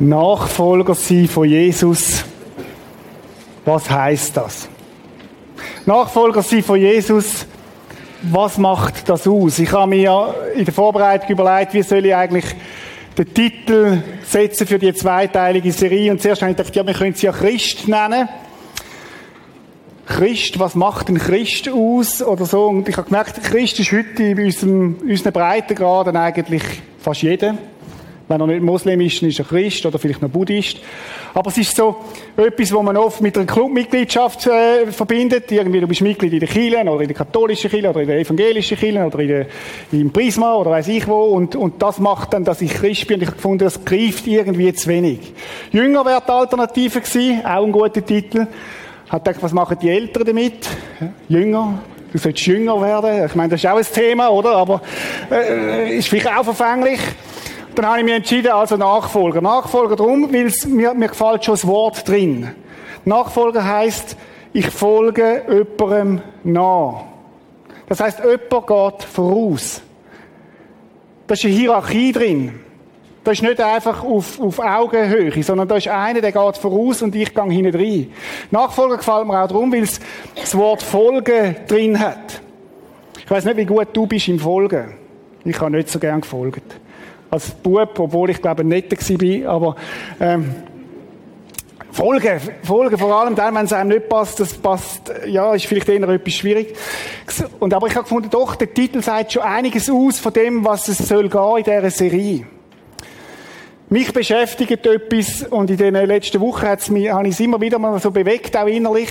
Nachfolger sein von Jesus. Was heißt das? Nachfolger sein von Jesus. Was macht das aus? Ich habe mir in der Vorbereitung überlegt, wie soll ich eigentlich den Titel setzen für die zweiteilige Serie. Und zuerst habe ich gedacht, ja, wir können sie ja Christ nennen. Christ, was macht ein Christ aus? Oder so. Und ich habe gemerkt, Christ ist heute in unserem, unseren Breitengraden eigentlich fast jeder. Wenn er nicht Moslem ist, dann ist er Christ oder vielleicht noch Buddhist. Aber es ist so etwas, wo man oft mit einer Clubmitgliedschaft äh, verbindet. Irgendwie, du bist Mitglied in der Kirche oder in der katholischen Kirche oder in der evangelischen Kirche oder in der, im Prisma oder weiß ich wo. Und, und das macht dann, dass ich Christ bin. Und ich habe gefunden, das greift irgendwie zu wenig. Jünger wäre die Alternative gewesen, auch ein guter Titel. Hat gedacht, was machen die Eltern damit? Jünger. Du sollst jünger werden. Ich meine, das ist auch ein Thema, oder? Aber äh, ist vielleicht auch verfänglich. Dann habe ich mich entschieden, also Nachfolger. Nachfolger darum, weil mir, mir gefällt schon das Wort drin. Nachfolger heißt, ich folge jemandem nach. Das heißt, jemand geht voraus. Da ist eine Hierarchie drin. Das ist nicht einfach auf, auf Augenhöhe, sondern da ist einer, der geht voraus und ich gehe hinten rein. Nachfolger gefällt mir auch darum, weil es das Wort Folgen drin hat. Ich weiß nicht, wie gut du bist im Folgen. Ich habe nicht so gern gefolgt als Bub, obwohl ich glaube netter war, aber ähm, Folgen, Folgen vor allem dann, wenn es einem nicht passt, das passt, ja, ist vielleicht eher etwas schwierig. Und aber ich habe gefunden, doch, der Titel sagt schon einiges aus von dem, was es soll gehen in dieser Serie. Mich beschäftigt etwas und in den letzten Wochen hat's mich, habe ich es immer wieder mal so bewegt, auch innerlich.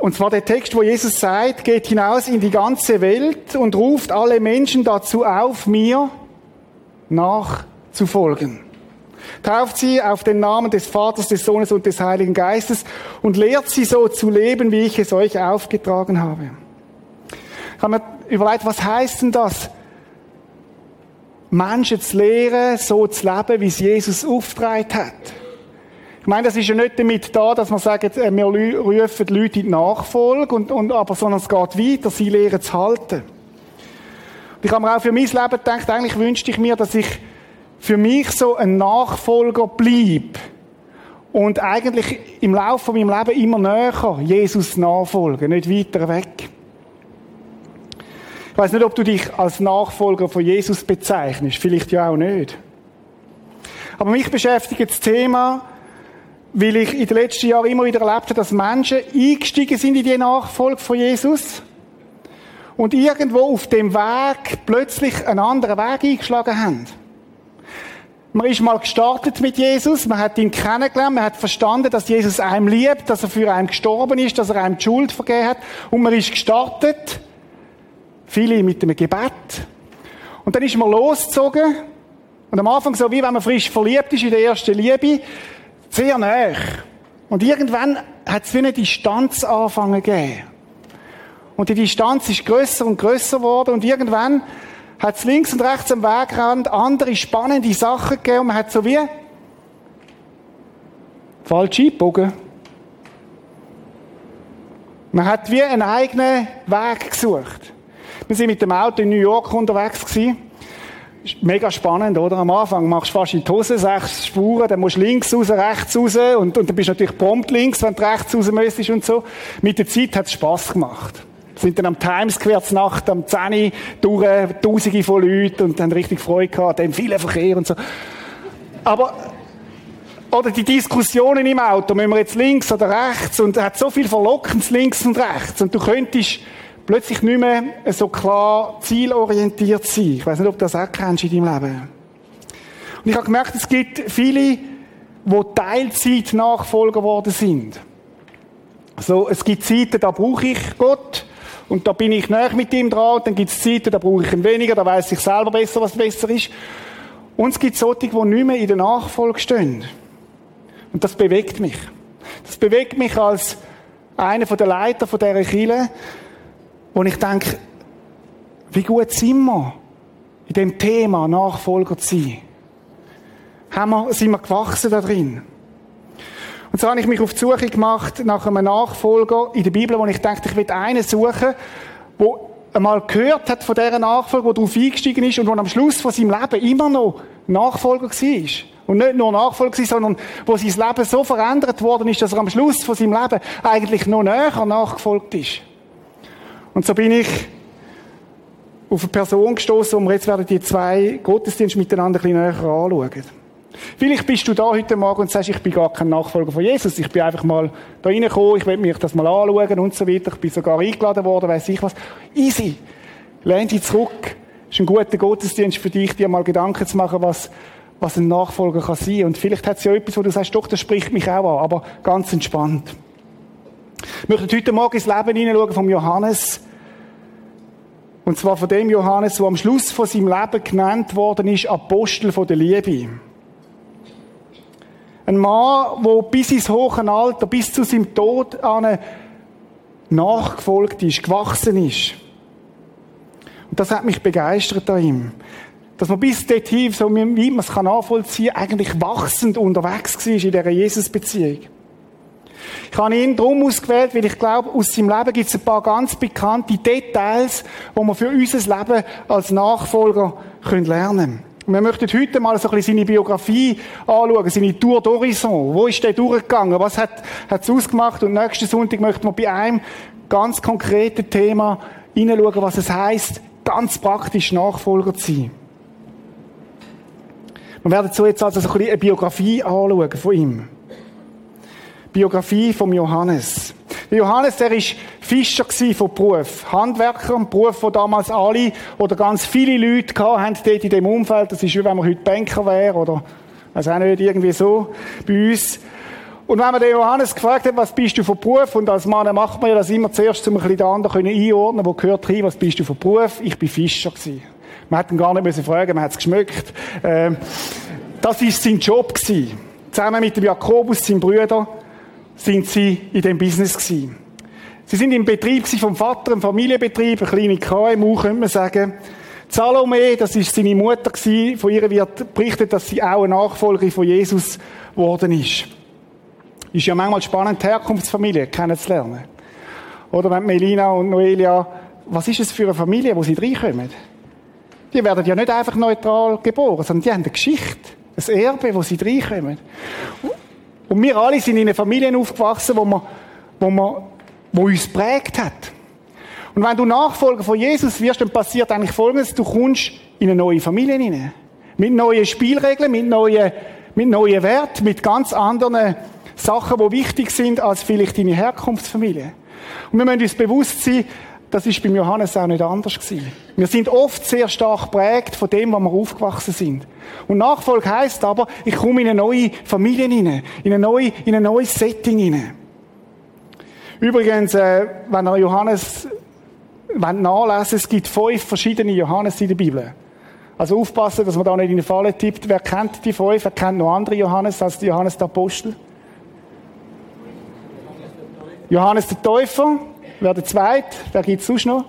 Und zwar der Text, wo Jesus sagt, geht hinaus in die ganze Welt und ruft alle Menschen dazu auf, mir nachzufolgen. Tauft sie auf den Namen des Vaters, des Sohnes und des Heiligen Geistes und lehrt sie so zu leben, wie ich es euch aufgetragen habe. Ich habe mir überlegt, was heißt denn das? Menschen zu lehren, so zu leben, wie es Jesus aufgetragen hat. Ich meine, das ist ja nicht damit da, dass man sagt, äh, wir rufen die Leute in die Nachfolge, und, und, aber, sondern es geht weiter, sie lehren zu halten. Ich habe mir auch für mein Leben gedacht, eigentlich wünschte ich mir, dass ich für mich so ein Nachfolger bleibe und eigentlich im Laufe von meinem Leben immer näher Jesus nachfolge, nicht weiter weg. Ich weiß nicht, ob du dich als Nachfolger von Jesus bezeichnest, vielleicht ja auch nicht. Aber mich beschäftigt das Thema, weil ich in den letzten Jahren immer wieder erlebt habe, dass Menschen eingestiegen sind in die Nachfolge von Jesus und irgendwo auf dem Weg plötzlich einen anderen Weg eingeschlagen haben. Man ist mal gestartet mit Jesus, man hat ihn kennengelernt, man hat verstanden, dass Jesus einem liebt, dass er für einen gestorben ist, dass er einem die Schuld vergeben hat. Und man ist gestartet, viele mit einem Gebet. Und dann ist man losgezogen. Und am Anfang so, wie wenn man frisch verliebt ist in der ersten Liebe, sehr nah. Und irgendwann hat es wie eine Distanz angefangen gegeben. Und die Distanz ist größer und größer geworden und irgendwann hat es links und rechts am Wegrand andere spannende Sachen gegeben und man hat so wie falsch eingebogen. Man hat wie einen eigenen Weg gesucht. Wir sind mit dem Auto in New York unterwegs gewesen. Mega spannend, oder? Am Anfang machst du fast in die Hose sechs Spuren, dann musst du links raus, rechts raus und, und dann bist du natürlich prompt links, wenn du rechts raus müsstest und so. Mit der Zeit hat es Spass gemacht sind dann am Times Square Nacht am 10 durch, tausende von Leuten und haben richtig Freude gehabt, haben viel Verkehr und so. Aber, oder die Diskussionen im Auto, müssen wir jetzt links oder rechts und hat so viel Verlockendes links und rechts und du könntest plötzlich nicht mehr so klar zielorientiert sein. Ich weiß nicht, ob du das auch kennst in deinem Leben. Und ich habe gemerkt, es gibt viele, die Teilzeit Nachfolger geworden sind. Also, es gibt Zeiten, da brauche ich Gott. Und da bin ich näher mit ihm dran. Dann gibt es Zeiten, da brauche ich ihn weniger, da weiß ich selber besser, was besser ist. Und es gibt solche, die nicht mehr in der Nachfolge stehen. Und das bewegt mich. Das bewegt mich als einer der Leiter dieser Kirche, wo ich denke, wie gut sind wir in dem Thema Nachfolger zu sein? Haben wir, sind wir gewachsen da drin? Und so habe ich mich auf die Suche gemacht nach einem Nachfolger in der Bibel, wo ich dachte, ich will einen suchen, wo einmal gehört hat von dieser Nachfolger, der darauf eingestiegen ist und der am Schluss von seinem Leben immer noch Nachfolger war. Und nicht nur Nachfolger war, sondern wo sein Leben so verändert worden ist, dass er am Schluss von seinem Leben eigentlich noch näher nachgefolgt ist. Und so bin ich auf eine Person gestoßen und jetzt werden die zwei Gottesdienste miteinander ein bisschen näher anschauen. Vielleicht bist du da heute Morgen und sagst, ich bin gar kein Nachfolger von Jesus. Ich bin einfach mal da reingekommen, ich will mir das mal anschauen und so weiter. Ich bin sogar eingeladen worden, weiß ich was. Easy. Lehn dich zurück. Ist ein guter Gottesdienst für dich, dir mal Gedanken zu machen, was, was ein Nachfolger kann sein. Und vielleicht hat es ja etwas, wo du sagst, doch, das spricht mich auch an, aber ganz entspannt. Ich möchte heute Morgen ins Leben hineinschauen vom Johannes. Und zwar von dem Johannes, der am Schluss von seinem Leben genannt worden ist, Apostel von der Liebe. Ein Mann, der bis ins hohe Alter, bis zu seinem Tod an nachgefolgt ist, gewachsen ist. Und das hat mich begeistert an ihm. Dass man bis dorthin, so wie man es nachvollziehen kann, eigentlich wachsend unterwegs war in dieser Jesus-Beziehung. Ich habe ihn darum ausgewählt, weil ich glaube, aus seinem Leben gibt es ein paar ganz bekannte Details, die wir für unser Leben als Nachfolger lernen können. Wir möchten heute mal so ein bisschen seine Biografie anschauen, seine Tour d'Horizon. Wo ist der durchgegangen? Was hat, hat es ausgemacht? Und nächsten Sonntag möchten wir bei einem ganz konkreten Thema hineinschauen, was es heißt, ganz praktisch Nachfolger zu sein. Wir werden so jetzt also so ein bisschen eine Biografie anschauen von ihm. Biografie von Johannes. Johannes, der ist Fischer von Beruf. Handwerker, ein Beruf, wo damals alle oder ganz viele Leute hatten, dort in dem Umfeld. Das ist wie wenn man heute Banker wäre oder, also auch nicht irgendwie so bei uns. Und wenn man den Johannes gefragt hat, was bist du von Beruf? Und als Mann macht man ja das immer zuerst, um ein bisschen den anderen einordnen wo gehört hin, was bist du von Beruf? Ich bin Fischer gewesen. Man hat ihn gar nicht müssen fragen, man hat es geschmückt. Ähm, das ist sein Job gewesen. Zusammen mit dem Jakobus, seinem Bruder, sind sie in dem Business gewesen. Sie sind im Betrieb vom Vater, ein Familienbetrieb, eine kleine KMU, könnte man sagen. Salome, das ist seine Mutter gewesen. Von ihr wird berichtet, dass sie auch eine Nachfolgerin von Jesus geworden ist. Ist ja manchmal spannend, die Herkunftsfamilie kennenzulernen. Oder wenn Melina und Noelia, was ist es für eine Familie, wo sie reinkommen? Die werden ja nicht einfach neutral geboren, sondern die haben eine Geschichte, ein Erbe, wo sie reinkommen. Und wir alle sind in einer Familie aufgewachsen, wo man, wo man, wo uns prägt hat. Und wenn du Nachfolger von Jesus wirst, dann passiert eigentlich Folgendes. Du kommst in eine neue Familie hinein. Mit neuen Spielregeln, mit neuen, mit neuen Werten, mit ganz anderen Sachen, die wichtig sind als vielleicht deine Herkunftsfamilie. Und wir müssen uns bewusst sein, das ist beim Johannes auch nicht anders gewesen. Wir sind oft sehr stark prägt von dem, was wir aufgewachsen sind. Und Nachfolge heißt aber, ich komme in eine neue Familie hinein, in ein neues, in ein neues Setting hinein. Übrigens, äh, wenn ihr Johannes wenn nachlesen, es gibt fünf verschiedene Johannes in der Bibel. Also aufpassen, dass man da nicht in eine Falle tippt. Wer kennt die fünf? Wer kennt noch andere Johannes als die Johannes der Apostel? Johannes der Täufer, wer der Zweite? Wer gibt es sonst noch?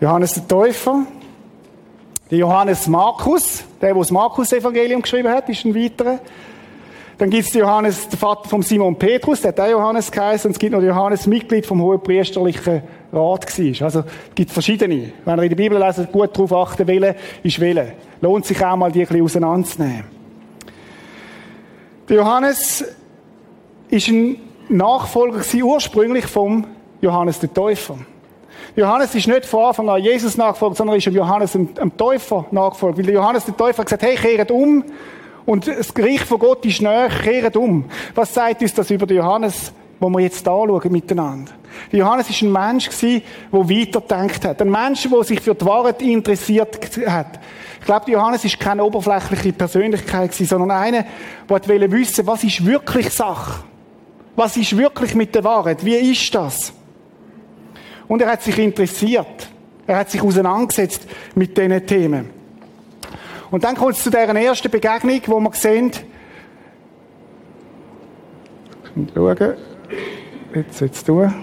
Johannes der Täufer. Der Johannes Markus, der, der das Markus-Evangelium geschrieben hat, ist ein weiterer. Dann gibt es Johannes, der Vater von Simon Petrus, der hat auch Johannes geheißen. Und es gibt noch Johannes, Mitglied vom hohen priesterlichen Rat war. Also, es gibt verschiedene. Wenn ihr in der Bibel lesen, gut darauf achten, welche ist welche. Lohnt sich auch mal, die ein bisschen auseinanderzunehmen. Der Johannes ist ein Nachfolger ursprünglich vom Johannes der Täufer. Johannes ist nicht von Anfang an Jesus nachgefolgt, sondern ist Johannes dem, Täufer nachgefolgt. Weil Johannes der Täufer hat gesagt, hey, kehrt um. Und das Gericht von Gott ist näher, kehrt um. Was sagt uns das über den Johannes, wo wir jetzt anschauen miteinander? Der Johannes ist ein Mensch gewesen, der weiterdenkt hat. Ein Mensch, der sich für die Wahrheit interessiert hat. Ich glaube, Johannes ist keine oberflächliche Persönlichkeit gewesen, sondern einer, der wissen was ist wirklich Sache? Was ist wirklich mit der Wahrheit? Wie ist das? Und er hat sich interessiert. Er hat sich auseinandergesetzt mit diesen Themen. Und dann kommt es zu deren ersten Begegnung, wo wir sehen, schauen, jetzt jetzt tun.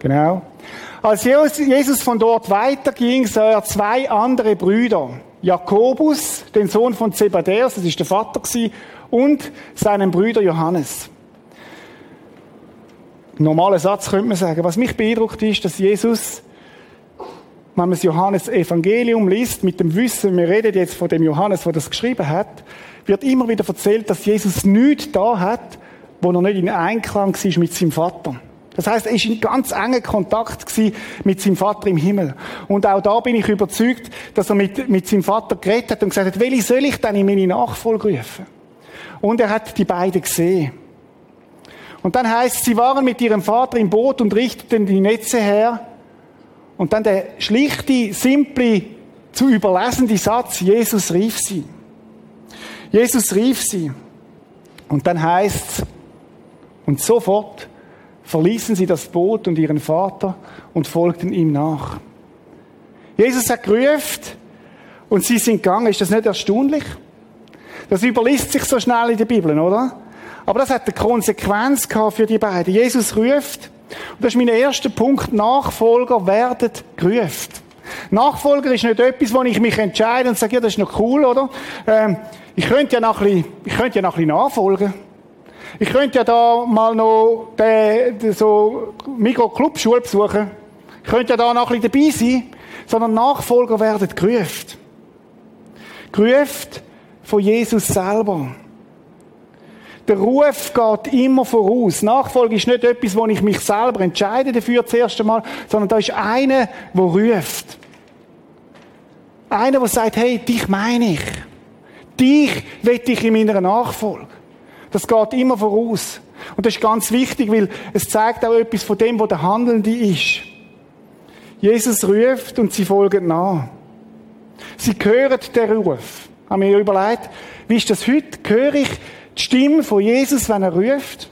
Genau. Als Jesus von dort weiterging, sah er zwei andere Brüder. Jakobus, den Sohn von Zebedäus, das ist der Vater und seinen Brüder Johannes. Normaler Satz könnte man sagen. Was mich beeindruckt ist, dass Jesus wenn man das Johannes Evangelium liest, mit dem Wissen, wir reden jetzt von dem Johannes, der das geschrieben hat, wird immer wieder erzählt, dass Jesus nichts da hat, wo er nicht in Einklang war mit seinem Vater. Das heißt, er ist in ganz engen Kontakt mit seinem Vater im Himmel. Und auch da bin ich überzeugt, dass er mit, mit seinem Vater geredet hat und gesagt hat, welche soll ich denn in meine Nachfolge rufen? Und er hat die beiden gesehen. Und dann heißt, sie waren mit ihrem Vater im Boot und richteten die Netze her. Und dann der schlichte, simple, zu überlesende Satz, Jesus rief sie. Jesus rief sie. Und dann heißt und sofort verließen sie das Boot und ihren Vater und folgten ihm nach. Jesus hat gerufen und sie sind gegangen. Ist das nicht erstaunlich? Das überliest sich so schnell in der Bibel, oder? Aber das hat eine Konsequenz gehabt für die beiden. Jesus ruft. Und das ist mein erster Punkt. Nachfolger werden gerufen. Nachfolger ist nicht etwas, wo ich mich entscheide und sage, ja, das ist noch cool, oder? Ähm, ich könnte ja noch ein bisschen, ich könnte ja noch ein bisschen nachfolgen. Ich könnte ja da mal noch den, den so Mikro-Club-Schule besuchen. Ich könnte ja da noch ein bisschen dabei sein. Sondern Nachfolger werden gerufen. Gerufen von Jesus selber. Der Ruf geht immer voraus. Nachfolge ist nicht etwas, wo ich mich selber entscheide dafür das erste Mal, sondern da ist einer, der ruft. Einer, der sagt, hey, dich meine ich. Dich will ich in meiner Nachfolge. Das geht immer voraus. Und das ist ganz wichtig, weil es zeigt auch etwas von dem, wo der Handelnde ist. Jesus ruft und sie folgen nach. Sie hören den Ruf. Haben wir überlegt, wie ist das heute? Höre ich die Stimme von Jesus, wenn er ruft?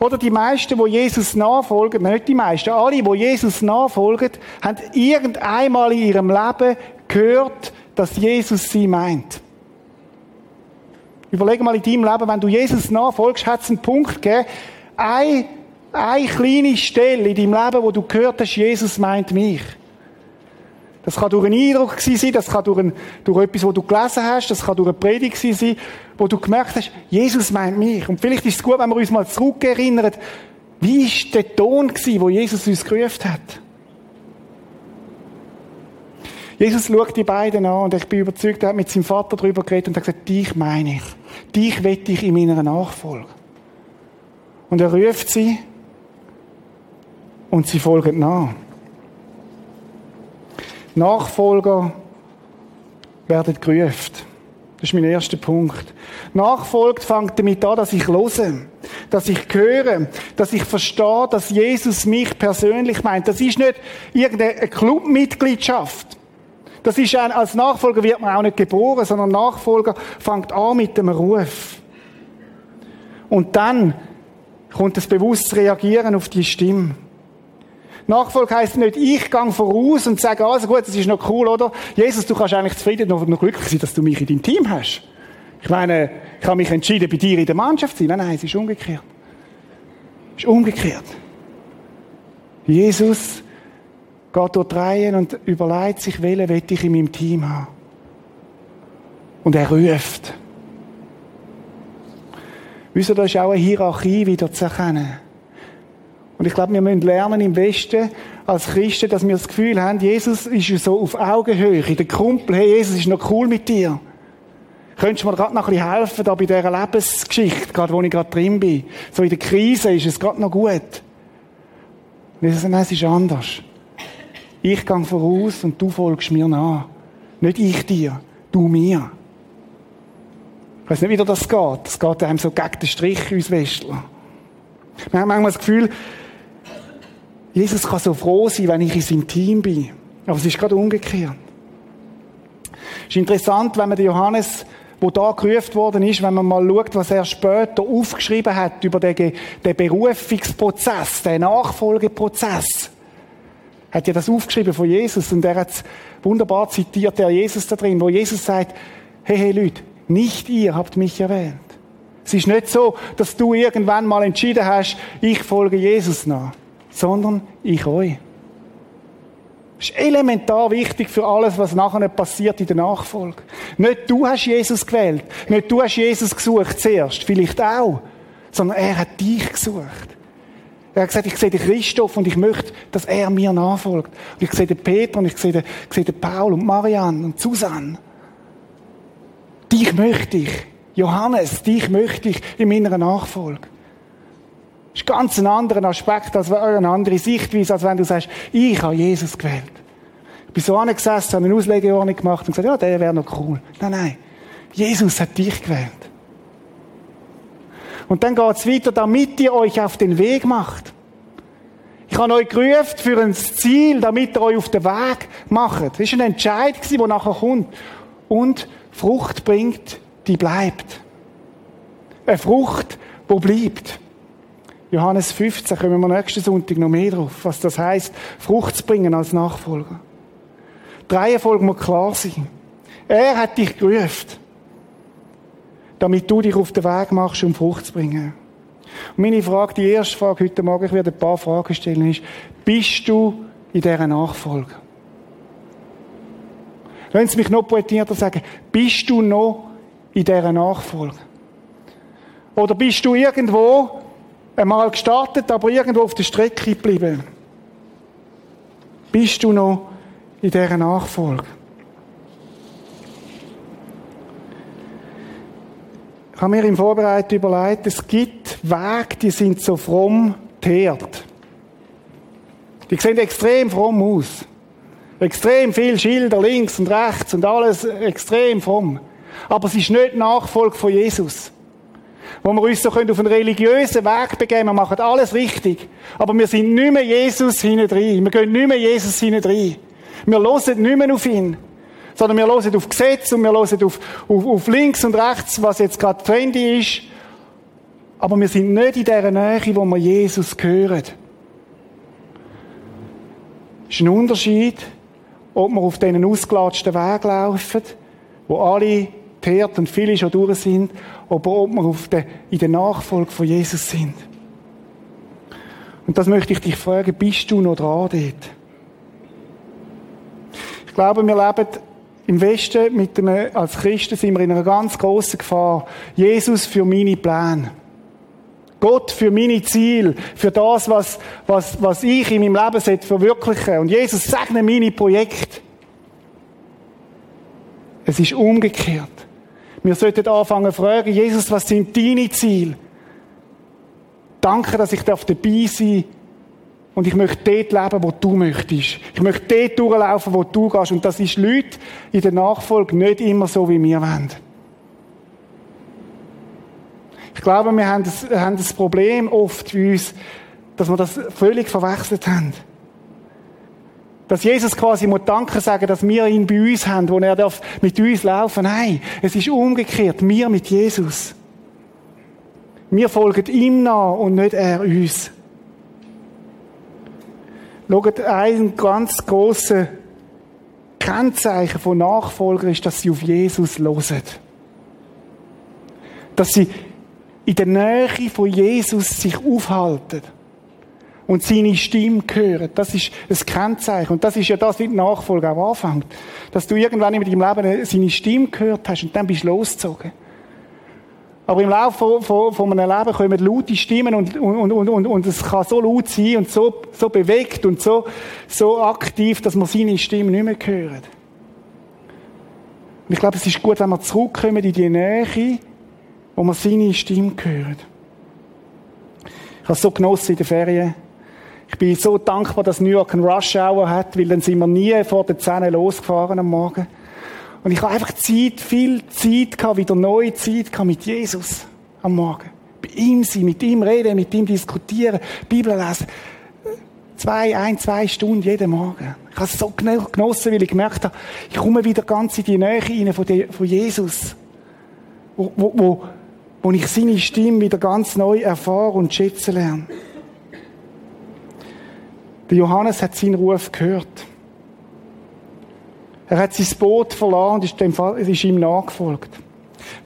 Oder die meisten, wo Jesus nachfolgen, nicht die meisten, alle, wo Jesus nachfolgen, haben irgendeinmal in ihrem Leben gehört, dass Jesus sie meint. Überleg mal in deinem Leben, wenn du Jesus nachfolgst, hat es einen Punkt gegeben, eine, eine kleine Stelle in deinem Leben, wo du gehört hast, Jesus meint mich. Das kann durch einen Eindruck sein, das kann durch, ein, durch etwas, wo du gelesen hast, das kann durch eine Predigt sein, wo du gemerkt hast, Jesus meint mich. Und vielleicht ist es gut, wenn wir uns mal zurückerinnern, wie ist der Ton gewesen, wo Jesus uns gerufen hat? Jesus schaut die beiden an und ich bin überzeugt, er hat mit seinem Vater darüber geredet und hat gesagt, dich meine ich. Dich wette ich in meiner Nachfolge. Und er ruft sie und sie folgen nach. Nachfolger werden gerufen. Das ist mein erster Punkt. Nachfolgt fängt damit an, dass ich lose, dass ich höre, dass ich verstehe, dass Jesus mich persönlich meint. Das ist nicht irgendeine Clubmitgliedschaft. Das ist ein, als Nachfolger wird man auch nicht geboren, sondern Nachfolger fängt an mit dem Ruf. Und dann kommt das bewusste Reagieren auf die Stimme. Nachfolge heisst nicht, ich gehe voraus und sage, also gut, das ist noch cool, oder? Jesus, du kannst eigentlich zufrieden und noch glücklich sein, dass du mich in deinem Team hast. Ich meine, ich habe mich entschieden, bei dir in der Mannschaft zu sein. Nein, nein, es ist umgekehrt. Es ist umgekehrt. Jesus geht dort rein und überlegt sich, welchen will ich in meinem Team haben. Und er ruft. Wisst ihr, da ist auch eine Hierarchie wieder zu erkennen. Und ich glaube, wir müssen lernen im Westen als Christen, dass wir das Gefühl haben, Jesus ist so auf Augenhöhe. Der Kumpel, hey, Jesus ist noch cool mit dir. Könntest du mir gerade noch ein bisschen helfen, da bei dieser Lebensgeschichte, gerade wo ich gerade drin bin? So in der Krise ist es gerade noch gut. Jesus sagt, nein, es ist anders. Ich gehe voraus und du folgst mir nach. Nicht ich dir, du mir. Ich weiß nicht, wie das geht. Das geht einem so gegen den Strich, uns Westler. Wir haben manchmal das Gefühl, Jesus kann so froh sein, wenn ich in seinem Team bin. Aber es ist gerade umgekehrt. Es ist interessant, wenn man den Johannes, wo da gerufen worden ist, wenn man mal schaut, was er später aufgeschrieben hat über den, den Berufungsprozess, den Nachfolgeprozess hat ja das aufgeschrieben von Jesus und er hat wunderbar zitiert, der Jesus da drin, wo Jesus sagt, hey, hey Leute, nicht ihr habt mich erwähnt. Es ist nicht so, dass du irgendwann mal entschieden hast, ich folge Jesus nach, sondern ich euch. Das ist elementar wichtig für alles, was nachher passiert in der Nachfolge. Nicht du hast Jesus gewählt, nicht du hast Jesus gesucht zuerst, vielleicht auch, sondern er hat dich gesucht. Er hat gesagt, ich sehe den Christoph und ich möchte, dass er mir nachfolgt. Und ich sehe den Peter und ich sehe den, ich sehe den Paul und Marianne und Susanne. Dich möchte ich. Johannes, dich möchte ich in meiner Nachfolge. Ganz ein anderer Aspekt, als eine andere Sichtweise, als wenn du sagst, ich habe Jesus gewählt. Ich bin so angesessen, habe eine Auslegeordnung gemacht und gesagt, ja, der wäre noch cool. Nein, nein. Jesus hat dich gewählt. Und dann geht es weiter, damit ihr euch auf den Weg macht. Ich habe euch gerufen für ein Ziel, damit ihr euch auf den Weg macht. Das ist ein Entscheid, der nachher kommt. Und Frucht bringt, die bleibt. Eine Frucht, wo bleibt. Johannes 15, kommen wir nächsten Sonntag noch mehr drauf, was das heißt, Frucht zu bringen als Nachfolger. Die Reihenfolge muss klar sein. Er hat dich gerufen damit du dich auf den Weg machst, um Frucht zu bringen. Und meine Frage, die erste Frage heute Morgen, ich werde ein paar Fragen stellen, ist, bist du in dieser Nachfolge? Wenn Sie mich noch poetierter sagen, bist du noch in dieser Nachfolge? Oder bist du irgendwo einmal gestartet, aber irgendwo auf der Strecke geblieben? Bist du noch in dieser Nachfolge? Ich habe mir im Vorbereiten überlegt, es gibt Wege, die sind so fromm teert. Die sehen extrem fromm aus. Extrem viel Schilder links und rechts und alles extrem fromm. Aber es ist nicht Nachfolge von Jesus. Wo wir uns so können auf einen religiösen Weg begeben, wir machen alles richtig. Aber wir sind nicht mehr Jesus hinein. Wir gehen nicht mehr Jesus hinein. Wir hören nicht mehr auf ihn sondern wir hören auf Gesetz und wir hören auf, auf, auf links und rechts, was jetzt gerade trendy ist. Aber wir sind nicht in dieser Nähe, wo wir Jesus hören. Es ist ein Unterschied, ob wir auf diesen ausgelatschten Weg laufen, wo alle teert und viele schon durch sind, oder ob wir auf der, in der Nachfolge von Jesus sind. Und das möchte ich dich fragen, bist du noch dran dort? Ich glaube, wir leben im Westen mit einem, als Christen sind wir in einer ganz großen Gefahr. Jesus für meine Pläne. Gott für meine Ziele, für das, was, was, was ich in meinem Leben sollte verwirklichen. Und Jesus segne meine Projekte. Es ist umgekehrt. Wir sollten anfangen zu fragen, Jesus, was sind deine Ziele? Danke, dass ich dabei sein darf und ich möchte dort leben, wo du möchtest. Ich möchte dort durchlaufen, wo du gehst. Und das ist Leute in der Nachfolge nicht immer so, wie wir wollen. Ich glaube, wir haben das, haben das Problem oft bei uns, dass wir das völlig verwechselt haben. Dass Jesus quasi muss Danke sagen, dass wir ihn bei uns haben, wo er darf mit uns laufen. Nein, es ist umgekehrt. Wir mit Jesus. Wir folgen ihm nach und nicht er uns. Schaut, ein ganz grosses Kennzeichen von Nachfolgern ist, dass sie auf Jesus hören. Dass sie in der Nähe von Jesus sich aufhalten und seine Stimme hören. Das ist ein Kennzeichen. Und das ist ja das, wie die Nachfolge auch anfängt. Dass du irgendwann in deinem Leben seine Stimme gehört hast und dann bist du losgezogen. Aber im Laufe von, von, von einem Leben kommen laute Stimmen und, und, und, und, und es kann so laut sein und so, so bewegt und so, so aktiv, dass man seine Stimme nicht mehr hört. Und ich glaube, es ist gut, wenn wir zurückkommen in die Nähe, wo man seine Stimme hört. Ich habe es so genossen in den Ferien. Ich bin so dankbar, dass New York einen Rush Hour hat, weil dann sind wir nie vor den Zähnen losgefahren am Morgen. Und ich habe einfach Zeit, viel Zeit gehabt, wieder neue Zeit gehabt mit Jesus am Morgen. Bei ihm sein, mit ihm reden, mit ihm diskutieren, Bibel lesen. Zwei, ein, zwei Stunden jeden Morgen. Ich habe es so genossen, weil ich gemerkt habe, ich komme wieder ganz in die Nähe rein von, von Jesus. Wo, wo, wo, wo ich seine Stimme wieder ganz neu erfahre und schätzen lerne. Der Johannes hat seinen Ruf gehört. Er hat sein Boot verloren und ist, dem, ist ihm nachgefolgt.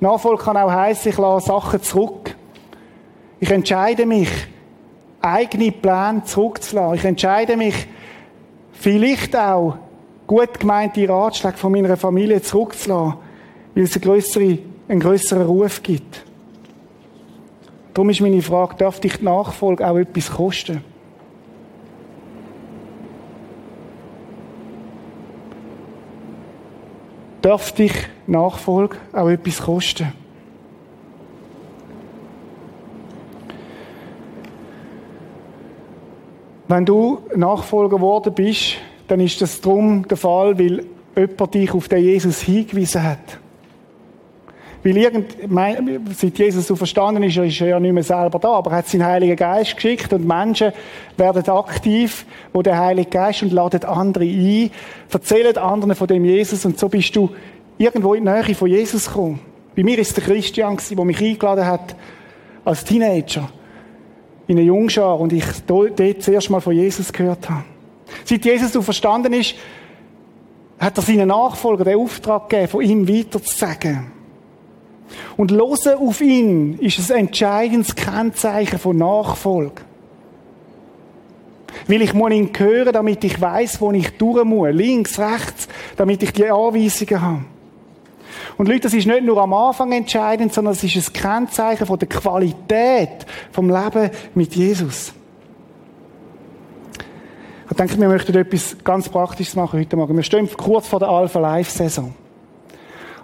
Nachfolge kann auch heißen, ich lasse Sachen zurück. Ich entscheide mich, eigene Pläne zurückzulassen. Ich entscheide mich, vielleicht auch gut gemeinte Ratschläge von meiner Familie zurückzulassen, weil es einen grösseren, einen grösseren Ruf gibt. Darum ist meine Frage, darf dich die Nachfolge auch etwas kosten? Darf dich Nachfolge auch etwas kosten? Wenn du Nachfolger geworden bist, dann ist das drum der Fall, weil jemand dich auf den Jesus hingewiesen hat. Weil irgend, seit Jesus so verstanden ist, ist er ja nicht mehr selber da, aber er hat seinen Heiligen Geist geschickt und Menschen werden aktiv, wo der Heilige Geist und laden andere ein, erzählen anderen von dem Jesus und so bist du irgendwo in die Nähe von Jesus gekommen. Bei mir ist der Christian, der mich eingeladen hat als Teenager in eine Jungschar und ich dort zuerst mal von Jesus gehört habe. Seit Jesus so verstanden ist, hat er seinen Nachfolger den Auftrag gegeben, von ihm weiterzusagen. Und Losen auf ihn ist ein entscheidendes Kennzeichen von Nachfolge. Weil ich muss ihn hören, damit ich weiß, wo ich durch muss. Links, rechts, damit ich die Anweisungen habe. Und Leute, das ist nicht nur am Anfang entscheidend, sondern es ist ein Kennzeichen von der Qualität vom Leben mit Jesus. Ich denke, wir möchten etwas ganz Praktisches machen heute Morgen. Wir stehen kurz vor der Alpha Live Saison.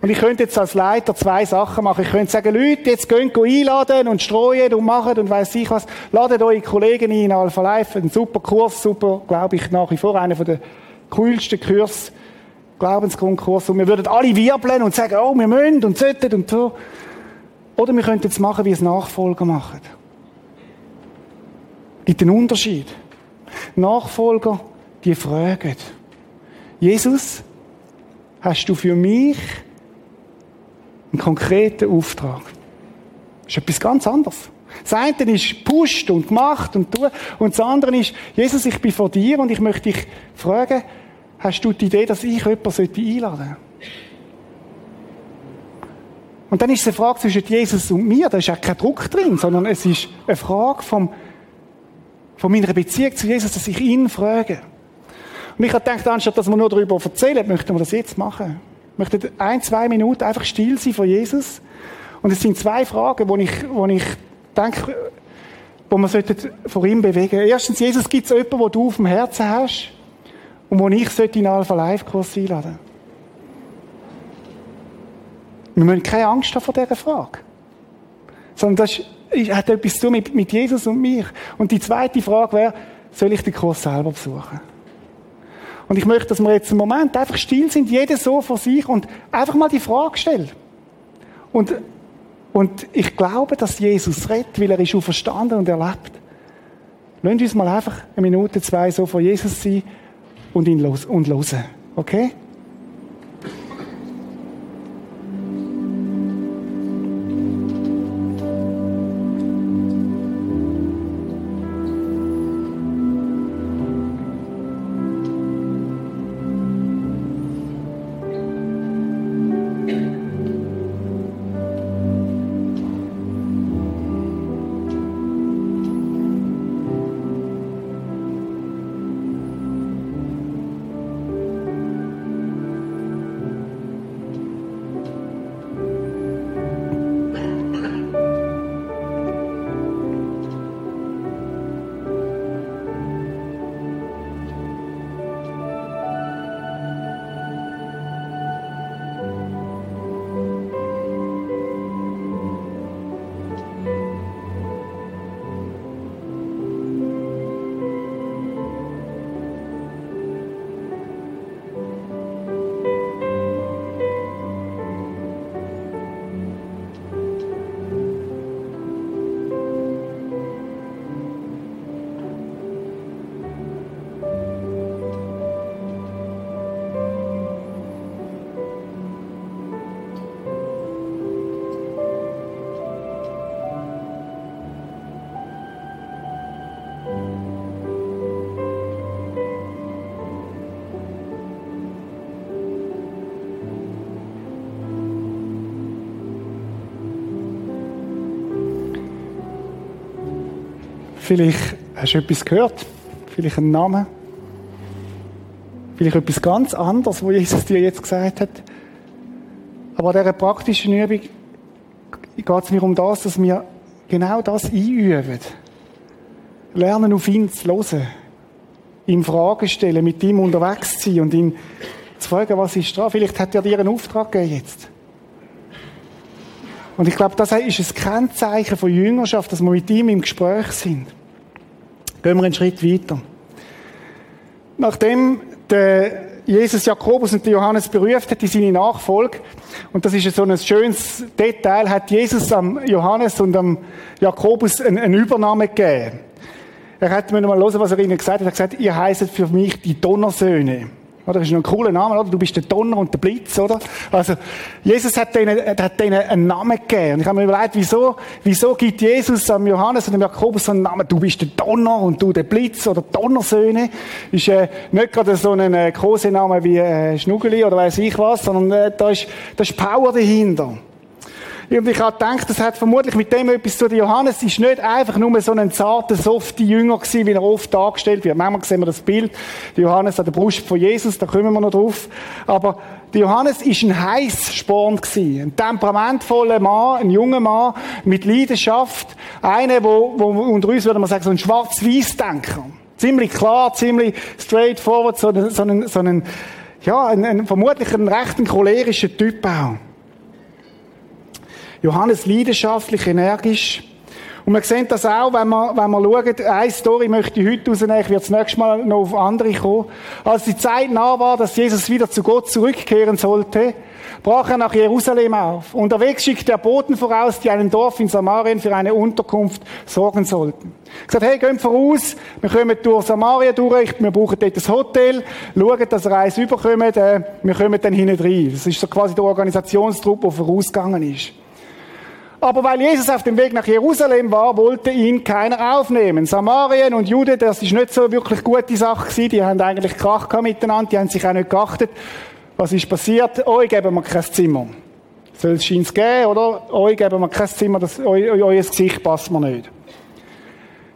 Und ich könnte jetzt als Leiter zwei Sachen machen. Ich könnte sagen, Leute, jetzt gehen einladen und streuen und machen und weiss ich was. Ladet eure Kollegen ein in Alpha Life. Ein super Kurs, super, glaube ich, nach wie vor einer der coolsten Kurs, Glaubensgrundkurs. Und wir würden alle wirbeln und sagen, oh, wir müssen und sollten und so. Oder wir könnten jetzt machen, wie es Nachfolger machen. Gibt einen Unterschied. Nachfolger, die fragen, Jesus, hast du für mich einen konkreten Auftrag. Das ist etwas ganz anderes. Das eine ist pusht und gemacht und tun. Und das andere ist, Jesus, ich bin vor dir und ich möchte dich fragen, hast du die Idee, dass ich jemanden einladen sollte? Und dann ist es eine Frage zwischen Jesus und mir. Da ist auch kein Druck drin, sondern es ist eine Frage vom, von meiner Beziehung zu Jesus, dass ich ihn frage. Und ich habe gedacht, anstatt dass wir nur darüber erzählen, möchten wir das jetzt machen möchte ein, zwei Minuten einfach still sein vor Jesus. Und es sind zwei Fragen, wo ich, wo ich denke, wo man sollte vor ihm bewegen. Erstens, Jesus, gibt es jemanden, wo du auf dem Herzen hast und wo ich sollte in Alpha Live Kurs einladen? Wir müssen keine Angst haben vor dieser Frage. Sondern das hat etwas zu tun mit, mit Jesus und mir. Und die zweite Frage wäre, soll ich den Kurs selber besuchen? Und ich möchte, dass wir jetzt einen Moment einfach still sind, jeder so vor sich und einfach mal die Frage stellen. Und, und ich glaube, dass Jesus redet, weil er ist schon verstanden und erlebt. Lassen uns mal einfach eine Minute, zwei so vor Jesus sein und ihn los, und hören. Okay? Vielleicht hast du etwas gehört, vielleicht einen Namen, vielleicht etwas ganz anderes, wo Jesus dir jetzt gesagt hat. Aber an dieser praktischen Übung geht es mir um das, dass wir genau das einüben. Lernen auf ihn zu hören. Ihm Fragen stellen, mit ihm unterwegs zu sein und ihn zu fragen, was ist dran. Vielleicht hat er dir einen Auftrag gegeben jetzt. Und ich glaube, das ist ein Kennzeichen von Jüngerschaft, dass wir mit ihm im Gespräch sind. Gehen wir einen Schritt weiter. Nachdem der Jesus Jakobus und Johannes berufen hat in seine Nachfolge, und das ist so ein schönes Detail, hat Jesus am Johannes und am Jakobus eine, eine Übernahme gegeben. Er hat mir mal hören, was er ihnen gesagt hat. Er hat gesagt, ihr heißt für mich die Donnersöhne. Oder? Ist noch ein cooler Name, oder? Du bist der Donner und der Blitz, oder? Also, Jesus hat denen, hat denen einen Namen gegeben. Und ich habe mir überlegt, wieso, wieso gibt Jesus am Johannes und dem Jakobus so einen Namen? Du bist der Donner und du der Blitz oder Donnersöhne. Ist, äh, nicht gerade so ein, äh, Kosename wie, äh, Schnuggeli oder weiß ich was, sondern, äh, da ist, da ist Power dahinter. Und ich habe gedacht, das hat vermutlich mit dem etwas zu tun. Johannes ist nicht einfach nur so ein zarter, softer Jünger gewesen, wie er oft dargestellt wird. Manchmal sehen wir das Bild, der Johannes an der Brust von Jesus, da kommen wir noch drauf. Aber der Johannes ist ein Heißsporn gewesen. Ein temperamentvoller Mann, ein junger Mann mit Leidenschaft. Einer, wo, wo unter uns würde man sagen, so ein schwarz-weiß-Denker. Ziemlich klar, ziemlich straightforward, so, so ein, so ein ja, ein, ein, vermutlich ein recht ein cholerischer Typ auch. Johannes leidenschaftlich, energisch. Und wir sehen das auch, wenn wir, wenn wir schauen, eine Story möchte ich heute rausnehmen, ich werde das nächste Mal noch auf andere kommen. Als die Zeit nah war, dass Jesus wieder zu Gott zurückkehren sollte, brach er nach Jerusalem auf. Unterwegs schickte er Boten voraus, die einem Dorf in Samarien für eine Unterkunft sorgen sollten. Er gesagt, hey, geht voraus, wir kommen durch Samarien durch, wir brauchen dort ein Hotel, schauen, dass ihr eins überkommt, äh, wir kommen dann hinten rein. Das ist so quasi der Organisationstrupp, der vorausgegangen ist. Aber weil Jesus auf dem Weg nach Jerusalem war, wollte ihn keiner aufnehmen. Samarien und Jude, das ist nicht so wirklich gute Sache gewesen. Die haben eigentlich Krach miteinander, die haben sich auch nicht geachtet. Was ist passiert? Euch geben wir kein Zimmer. Soll es scheint geben, oder? Euch geben wir kein Zimmer, das, eu, eu, euer Gesicht passt mir nicht.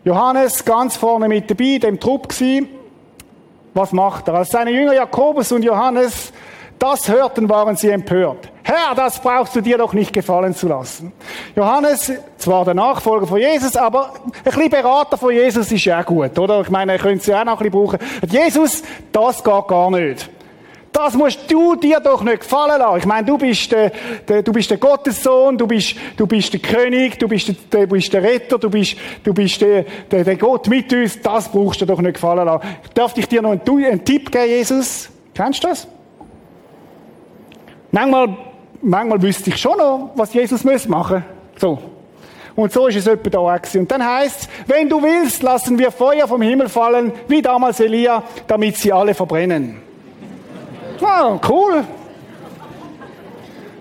Johannes ganz vorne mit dabei, dem Trupp gewesen. Was macht er? Als seine Jünger Jakobus und Johannes das hörten, waren sie empört. Herr, das brauchst du dir doch nicht gefallen zu lassen. Johannes, zwar der Nachfolger von Jesus, aber ein bisschen Berater von Jesus ist ja gut, oder? Ich meine, er könnte sie auch noch ein bisschen brauchen. Jesus, das geht gar nicht. Das musst du dir doch nicht gefallen lassen. Ich meine, du bist der, der, du bist der Gottessohn, du bist, du bist der König, du bist der, du bist der Retter, du bist, du bist der, der, der Gott mit uns. Das brauchst du doch nicht gefallen lassen. Darf ich dir noch einen, einen Tipp geben, Jesus? Kennst du das? Manchmal manchmal wüsste ich schon noch, was Jesus machen. So. Und so ist es etwa da auch. Und dann heißt wenn du willst, lassen wir Feuer vom Himmel fallen, wie damals Elia, damit sie alle verbrennen. Wow, cool.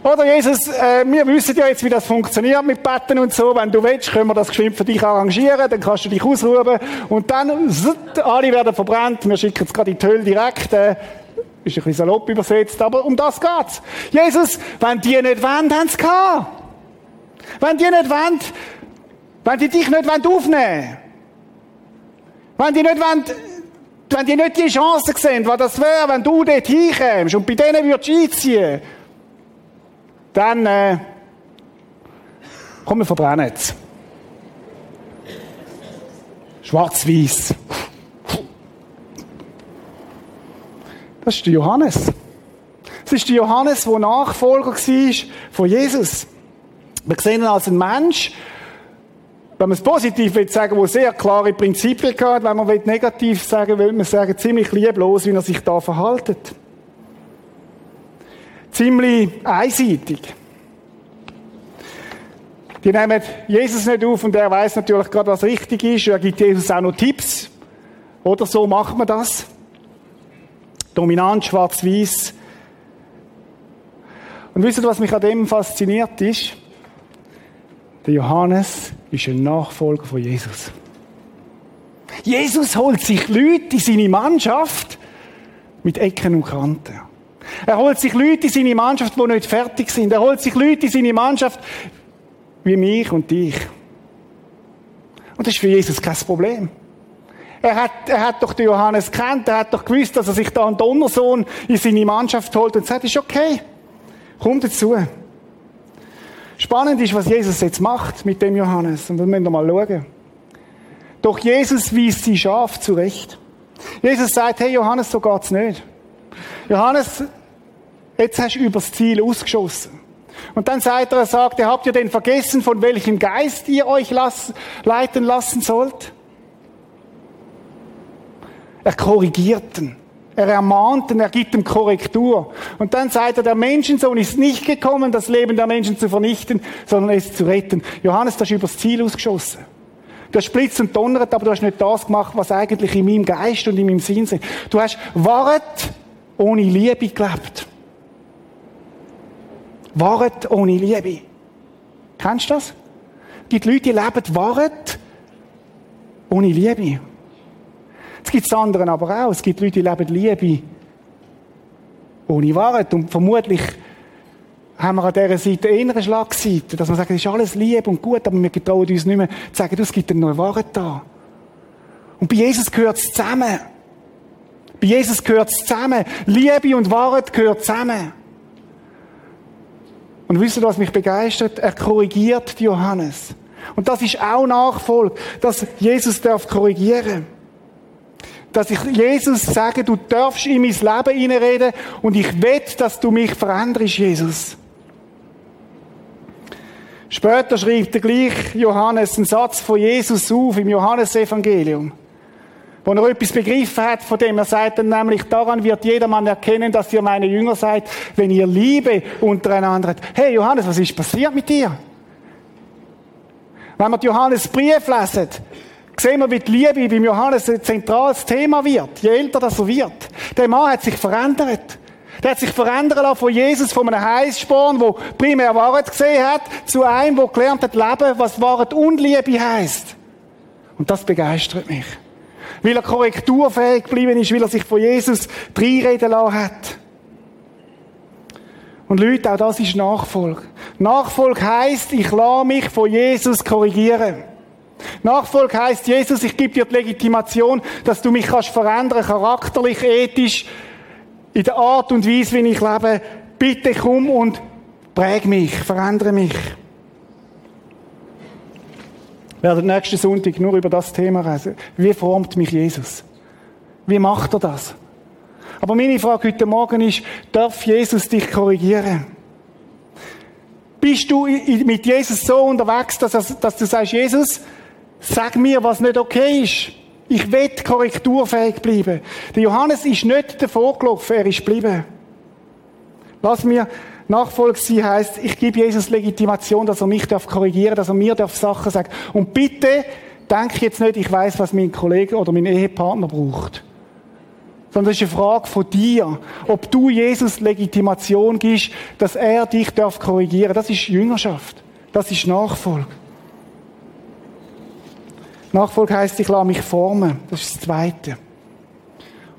Oder Jesus, äh, wir wissen ja jetzt, wie das funktioniert mit Betten und so. Wenn du willst, können wir das geschwind für dich arrangieren, dann kannst du dich ausruhen und dann, zzzt, alle werden verbrannt. Wir schicken es gerade in die Hölle direkt. Äh, ist ein bisschen salopp übersetzt, aber um das geht's. Jesus, wenn die nicht wollen, haben sie gehabt. Wenn die nicht wollen, wenn die dich nicht wollen aufnehmen wenn die nicht wollen, wenn die nicht die Chance sehen, was das wäre, wenn du dort hinkommst und bei denen würdest einziehen, dann, äh, komm, wir verbrennen es. Schwarz-Weiß. Das ist der Johannes. Das ist der Johannes, der Nachfolger war von Jesus. Wir sehen ihn als ein Mensch, wenn man es positiv will sagen, der sehr klare Prinzipien hat, wenn man negativ sagen will, man sagen, ziemlich lieblos, wie er sich da verhaltet. Ziemlich einseitig. Die nehmen Jesus nicht auf und er weiß natürlich gerade, was richtig ist. Er gibt Jesus auch noch Tipps. Oder so macht man das. Dominant, schwarz-weiß. Und wisst ihr, was mich an dem fasziniert ist? Der Johannes ist ein Nachfolger von Jesus. Jesus holt sich Leute in seine Mannschaft mit Ecken und Kanten. Er holt sich Leute in seine Mannschaft, die nicht fertig sind. Er holt sich Leute in seine Mannschaft wie mich und dich. Und das ist für Jesus kein Problem. Er hat, er hat doch den Johannes kennt, er hat doch gewusst, dass er sich da einen Donnersohn in seine Mannschaft holt und sagt, ist okay. Komm dazu. Spannend ist, was Jesus jetzt macht mit dem Johannes. Und das müssen wir mal schauen. Doch Jesus wies sie scharf zurecht. Jesus sagt, hey Johannes, so geht's nicht. Johannes, jetzt hast du übers Ziel ausgeschossen. Und dann sagt er, er sagt, ihr habt ja denn vergessen, von welchem Geist ihr euch las leiten lassen sollt. Er korrigiert ihn. Er ermahnt ihn, er gibt ihm Korrektur. Und dann sagt er, der Menschensohn ist nicht gekommen, das Leben der Menschen zu vernichten, sondern es zu retten. Johannes, das ist übers Ziel ausgeschossen. Du hast Blitz und donnert, aber du hast nicht das gemacht, was eigentlich in meinem Geist und in meinem Sinn ist. Du hast Wahrheit ohne Liebe gelebt. Wahrheit ohne Liebe. Kennst du das? Es gibt Leute, die leben Wahrheit ohne Liebe. Es gibt es anderen aber auch. Es gibt Leute, die leben Liebe ohne Wahrheit. Und vermutlich haben wir an dieser Seite eine Schlagseite, dass man sagt, es ist alles lieb und gut, aber wir getrauen uns nicht mehr zu sagen, es gibt eine neue Wahrheit da. Und bei Jesus gehört es zusammen. Bei Jesus gehört es zusammen. Liebe und Wahrheit gehört zusammen. Und wisst ihr, was mich begeistert? Er korrigiert Johannes. Und das ist auch Nachfolge, dass Jesus darf korrigieren dass ich Jesus sage, du darfst in mein Leben hineinreden und ich will, dass du mich veränderst, Jesus. Später schreibt der gleich Johannes einen Satz von Jesus auf im Johannesevangelium, wo er etwas begriffen hat von dem. Er sagt nämlich, daran wird jedermann erkennen, dass ihr meine Jünger seid, wenn ihr Liebe untereinander habt. Hey Johannes, was ist passiert mit dir? Wenn wir Johannes Brief lesen, sehen wir, wie die Liebe beim Johannes ein zentrales Thema wird, je älter das so wird. Der Mann hat sich verändert. Der hat sich verändern lassen von Jesus, von einem Heißsporn, wo primär Wahrheit gesehen hat, zu einem, wo gelernt hat, leben, was Wahrheit und Liebe heisst. Und das begeistert mich. Weil er korrekturfähig geblieben ist, weil er sich von Jesus reinreden lassen hat. Und Leute, auch das ist Nachfolge. Nachfolge heisst, ich lasse mich von Jesus korrigieren. Nachfolge heißt Jesus, ich gebe dir die Legitimation, dass du mich kannst verändern, charakterlich, ethisch, in der Art und Weise, wie ich lebe. Bitte komm und präg mich, verändere mich. Wir werden nächsten Sonntag nur über das Thema reden. Wie formt mich Jesus? Wie macht er das? Aber meine Frage heute Morgen ist, darf Jesus dich korrigieren? Bist du mit Jesus so unterwegs, dass, dass du sagst, Jesus, Sag mir, was nicht okay ist. Ich will korrekturfähig bleiben. Der Johannes ist nicht davor gelaufen, er ist geblieben. Lass mir Nachfolge sein heisst, ich gebe Jesus Legitimation, dass er mich darf korrigieren, dass er mir darf Sachen sagen. Und bitte denk jetzt nicht, ich weiß, was mein Kollege oder mein Ehepartner braucht. Sondern es ist eine Frage von dir, ob du Jesus Legitimation gibst, dass er dich darf korrigieren. Das ist Jüngerschaft. Das ist Nachfolge. Nachfolge heißt, ich lasse mich formen. Das ist das Zweite.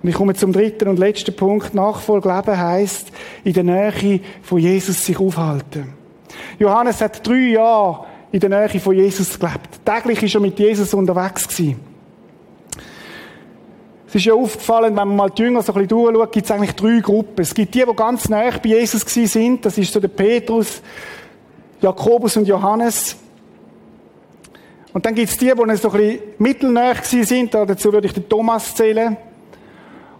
Und ich komme zum dritten und letzten Punkt. Nachfolge leben heißt, in der Nähe von Jesus sich aufhalten. Johannes hat drei Jahre in der Nähe von Jesus gelebt. Täglich ist er mit Jesus unterwegs gewesen. Es ist ja aufgefallen, wenn man mal die Jünger so ein bisschen durchschaut, gibt es eigentlich drei Gruppen. Es gibt die, die ganz nah bei Jesus sind. Das ist so der Petrus, Jakobus und Johannes. Und dann gibt's die, die so ein bisschen mittelnah sind, dazu würde ich den Thomas zählen.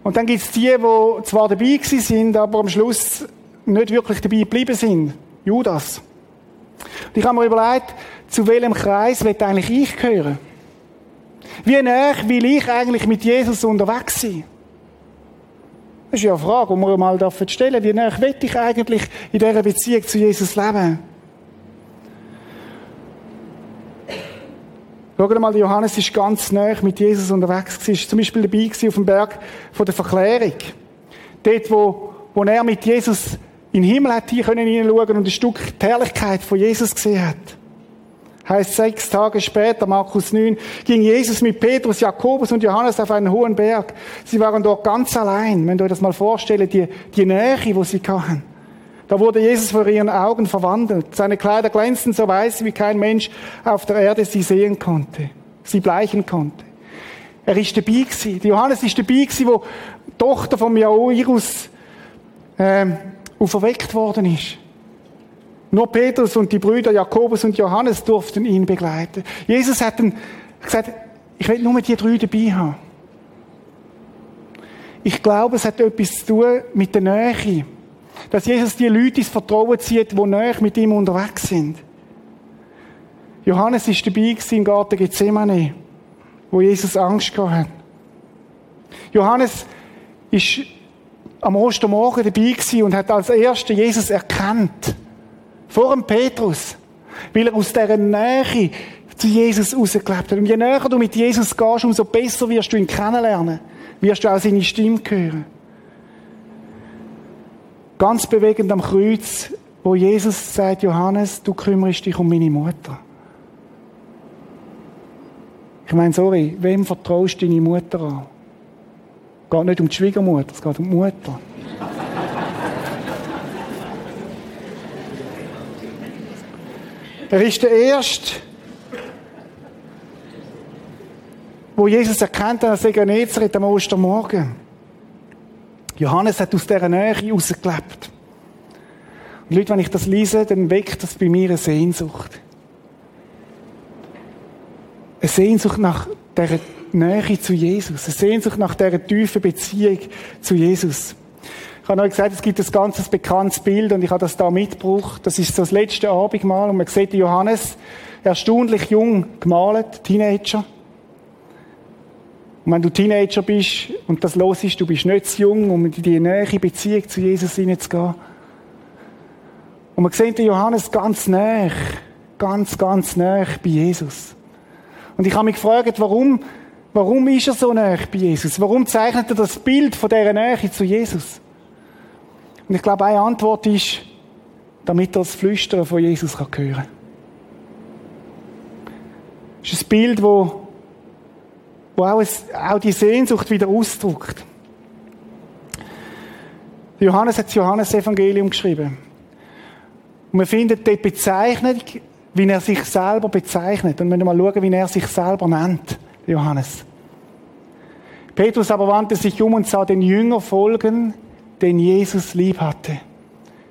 Und dann gibt's die, die zwar dabei sind, aber am Schluss nicht wirklich dabei geblieben sind. Judas. Und ich habe mir überlegt, zu welchem Kreis wird eigentlich ich gehören? Wie nah will ich eigentlich mit Jesus unterwegs sein? Das ist ja eine Frage, die wir mal stellen dürfen. Wie nah will ich eigentlich in dieser Beziehung zu Jesus leben? Schau mal, Johannes ist ganz nah mit Jesus unterwegs gewesen. Ist zum Beispiel dabei auf dem Berg von der Verklärung. Dort, wo, wo er mit Jesus in den Himmel hat hier können und ein Stück die Herrlichkeit von Jesus gesehen hat. Heißt sechs Tage später, Markus 9, ging Jesus mit Petrus, Jakobus und Johannes auf einen hohen Berg. Sie waren dort ganz allein. Wenn ihr euch das mal vorstellen, die, die Nähe, wo sie kamen. Da wurde Jesus vor ihren Augen verwandelt. Seine Kleider glänzten so weiß, wie kein Mensch auf der Erde sie sehen konnte, sie bleichen konnte. Er ist dabei gewesen. Johannes ist dabei gewesen, wo die Tochter vom Jairus ähm, auferweckt worden ist. Nur Petrus und die Brüder Jakobus und Johannes durften ihn begleiten. Jesus hat dann gesagt, ich will nur die drei dabei haben. Ich glaube, es hat etwas zu tun mit der Nähe. Dass Jesus die Leute ins Vertrauen zieht, die näher mit ihm unterwegs sind. Johannes ist dabei im Garten Gethsemane, wo Jesus Angst gehabt hat. Johannes ist am Ostermorgen dabei und hat als erster Jesus erkannt. Vor dem Petrus. Weil er aus dieser Nähe zu Jesus rausgelebt hat. Und je näher du mit Jesus gehst, umso besser wirst du ihn kennenlernen. Wirst du auch seine Stimme hören. Ganz bewegend am Kreuz, wo Jesus sagt, Johannes, du kümmerst dich um meine Mutter. Ich meine, sorry, wem vertraust du deine Mutter an? Es geht nicht um die Schwiegermutter, es geht um die Mutter. er ist der Erste, wo Jesus erkennt, dass er Genezareth am Ostermorgen. Johannes hat aus dieser Nähe rausgelebt. Und Leute, wenn ich das lese, dann weckt das bei mir eine Sehnsucht. Eine Sehnsucht nach dieser Nähe zu Jesus. Eine Sehnsucht nach dieser tiefen Beziehung zu Jesus. Ich habe euch gesagt, es gibt ein ganz bekanntes Bild und ich habe das da mitgebracht. Das ist so das letzte Abendmahl und man sieht Johannes erstaunlich jung gemalt, Teenager. Und wenn du Teenager bist und das los ist, du bist nicht zu jung, um in die nähere Beziehung zu Jesus hineinzugehen. Und man sieht den Johannes ganz nah, ganz, ganz nah bei Jesus. Und ich habe mich gefragt, warum, warum ist er so nah bei Jesus? Warum zeichnet er das Bild von dieser Nähe zu Jesus? Und ich glaube, eine Antwort ist, damit er das Flüstern von Jesus hören kann. Das ist ein Bild, das wo auch, es, auch die Sehnsucht wieder ausdrückt. Johannes hat das Johannesevangelium geschrieben. Und wir finden dort bezeichnet, wie er sich selber bezeichnet. Und wir mal schauen, wie er sich selber nennt, Johannes. Petrus aber wandte sich um und sah den Jünger folgen, den Jesus lieb hatte,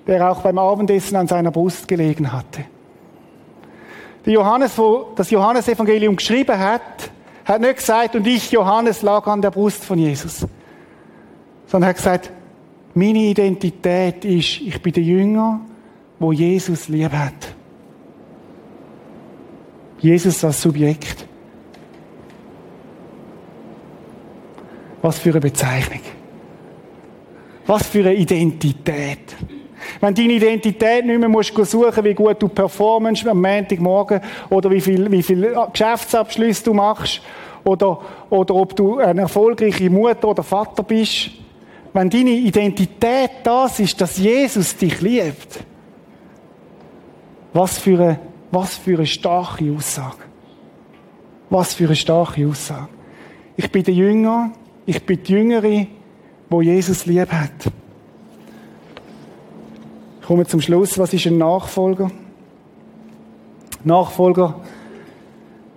der auch beim Abendessen an seiner Brust gelegen hatte. Der Johannes, wo das Johannesevangelium geschrieben hat, hat nicht gesagt, und ich, Johannes, lag an der Brust von Jesus. Sondern hat gesagt, meine Identität ist, ich bin der Jünger, wo Jesus lieb hat. Jesus als Subjekt. Was für eine Bezeichnung. Was für eine Identität. Wenn deine Identität nicht mehr musst suchen wie gut du performst am Montagmorgen oder wie viel, wie viel Geschäftsabschlüsse du machst oder, oder ob du eine erfolgreiche Mutter oder Vater bist. Wenn deine Identität das ist, dass Jesus dich liebt, was für eine, was für eine starke Aussage. Was für eine starke Aussage. Ich bin der Jünger, ich bin die Jüngerin, wo Jesus lieb hat. Ich komme zum Schluss. Was ist ein Nachfolger? Nachfolger,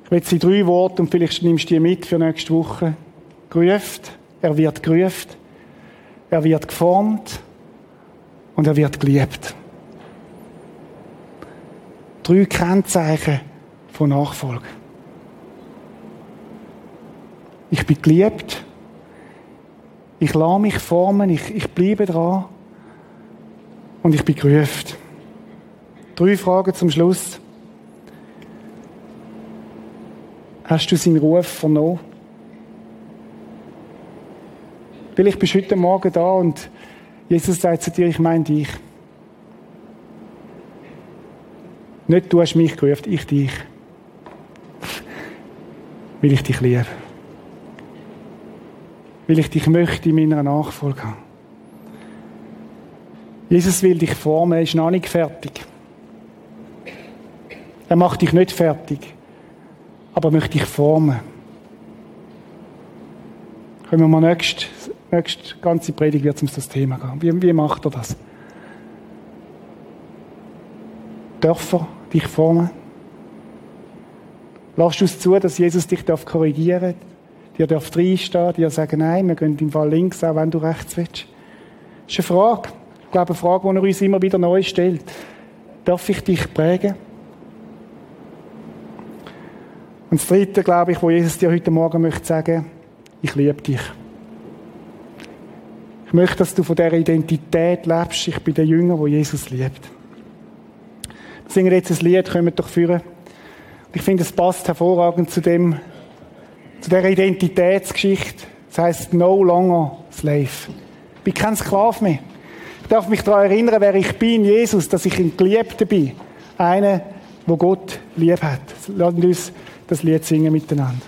ich will sie drei Worte und vielleicht nimmst du die mit für nächste Woche. Gerufen, er wird gerufen, er wird geformt und er wird geliebt. Drei Kennzeichen von Nachfolge. Ich bin geliebt, ich lasse mich formen, ich, ich bleibe dran und ich bin gerufen. Drei Fragen zum Schluss. Hast du seinen Ruf vernommen? Vielleicht bist du heute Morgen da und Jesus sagt zu dir, ich meine dich. Nicht du hast mich gerufen, ich dich. Weil ich dich liebe. Weil ich dich möchte in meiner Nachfolge haben. Jesus will dich formen, er ist noch nicht fertig. Er macht dich nicht fertig, aber möchte dich formen. Können wir mal nächste, nächste ganze Predigt wird um das Thema gehen. Wie, wie macht er das? Dörfer dich formen? Lass du es zu, dass Jesus dich darf korrigieren Dir darf reinstehen, dir sagen, nein, wir gehen im Fall links, auch wenn du rechts willst. Das ist eine Frage glaube, eine Frage, die er uns immer wieder neu stellt. Darf ich dich prägen? Und das Dritte, glaube ich, wo Jesus dir heute Morgen möchte sagen, ich liebe dich. Ich möchte, dass du von dieser Identität lebst. Ich bin der Jünger, wo Jesus liebt. Wir singen jetzt ein Lied, wir doch führen. Ich finde, es passt hervorragend zu dem, zu dieser Identitätsgeschichte. Das heißt, no longer slave. Ich bin kein Sklave mehr. Ich darf mich daran erinnern, wer ich bin, Jesus, dass ich ein Geliebter bin. Einer, wo Gott lieb hat. Lassen uns das Lied singen miteinander.